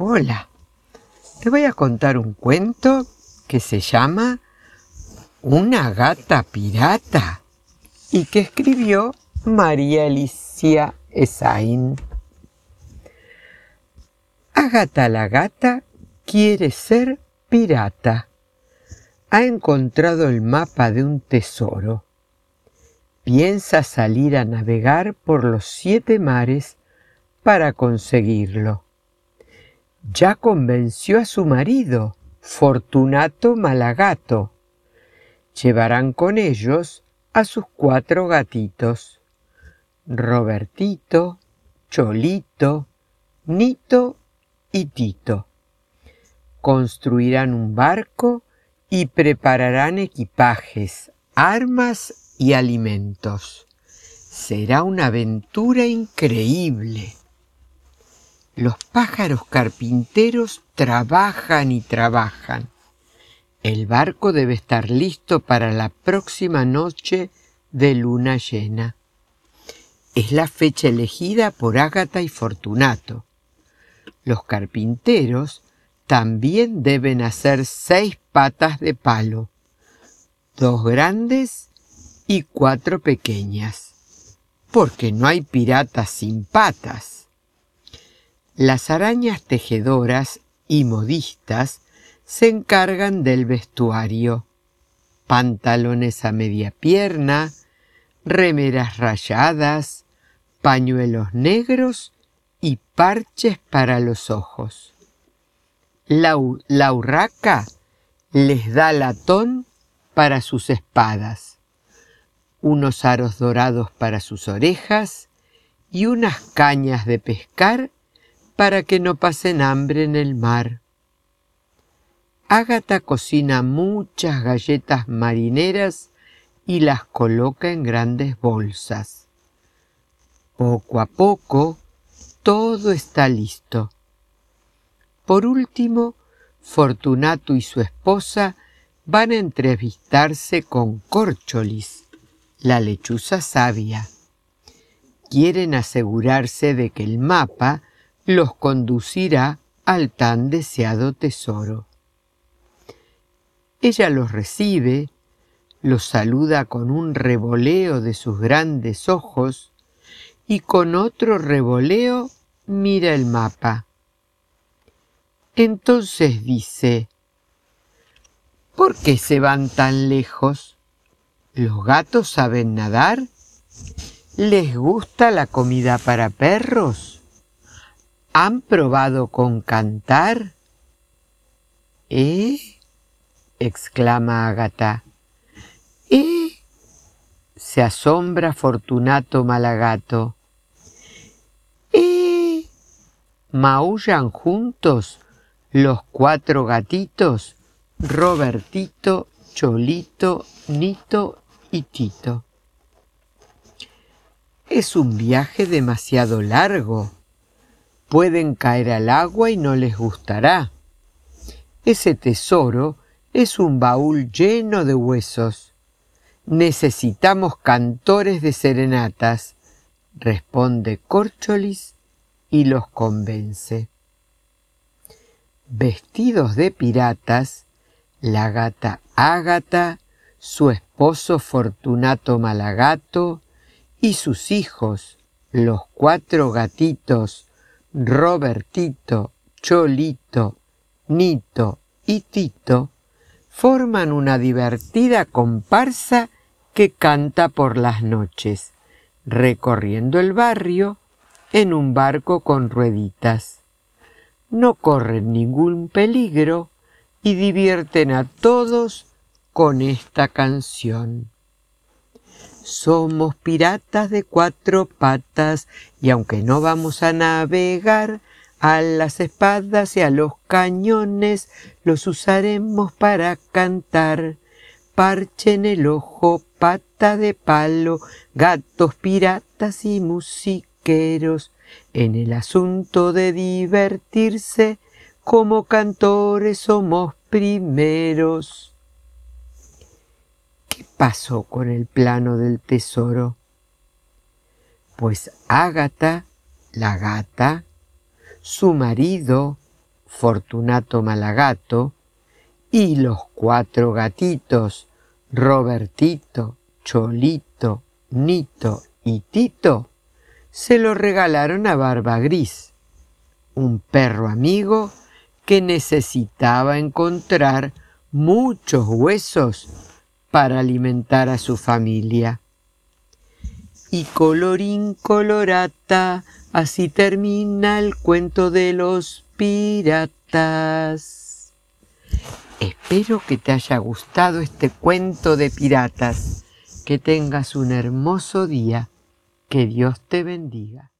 Hola, te voy a contar un cuento que se llama Una gata pirata y que escribió María Alicia Esain. Agata la gata quiere ser pirata. Ha encontrado el mapa de un tesoro. Piensa salir a navegar por los siete mares para conseguirlo ya convenció a su marido, Fortunato Malagato. Llevarán con ellos a sus cuatro gatitos, Robertito, Cholito, Nito y Tito. Construirán un barco y prepararán equipajes, armas y alimentos. Será una aventura increíble. Los pájaros carpinteros trabajan y trabajan. El barco debe estar listo para la próxima noche de luna llena. Es la fecha elegida por Ágata y Fortunato. Los carpinteros también deben hacer seis patas de palo, dos grandes y cuatro pequeñas, porque no hay piratas sin patas. Las arañas tejedoras y modistas se encargan del vestuario. Pantalones a media pierna, remeras rayadas, pañuelos negros y parches para los ojos. La, urraca les da latón para sus espadas, unos aros dorados para sus orejas y unas cañas de pescar para que no pasen hambre en el mar. Ágata cocina muchas galletas marineras y las coloca en grandes bolsas. Poco a poco, todo está listo. Por último, Fortunato y su esposa van a entrevistarse con Córcholis, la lechuza sabia. Quieren asegurarse de que el mapa los conducirá al tan deseado tesoro. Ella los recibe, los saluda con un revoleo de sus grandes ojos y con otro revoleo mira el mapa. Entonces dice, ¿por qué se van tan lejos? ¿Los gatos saben nadar? ¿Les gusta la comida para perros? ¿Han probado con cantar? ¿Eh? exclama Agata. ¿Eh? se asombra Fortunato Malagato. ¿Eh? maullan juntos los cuatro gatitos, Robertito, Cholito, Nito y Tito. Es un viaje demasiado largo, pueden caer al agua y no les gustará. Ese tesoro es un baúl lleno de huesos. Necesitamos cantores de serenatas, responde Córcholis y los convence. Vestidos de piratas, la gata Ágata, su esposo Fortunato Malagato y sus hijos, los cuatro gatitos Robertito, Cholito, Nito y Tito forman una divertida comparsa que canta por las noches, recorriendo el barrio en un barco con rueditas. No corren ningún peligro y divierten a todos con esta canción. Somos piratas de cuatro patas y aunque no vamos a navegar, a las espadas y a los cañones los usaremos para cantar. Parche en el ojo, pata de palo, gatos piratas y musiqueros. En el asunto de divertirse, como cantores somos primeros pasó con el plano del tesoro? Pues Ágata, la gata, su marido, Fortunato Malagato, y los cuatro gatitos, Robertito, Cholito, Nito y Tito, se lo regalaron a Barba Gris, un perro amigo que necesitaba encontrar muchos huesos para alimentar a su familia. Y colorín colorata, así termina el cuento de los piratas. Espero que te haya gustado este cuento de piratas. Que tengas un hermoso día. Que Dios te bendiga.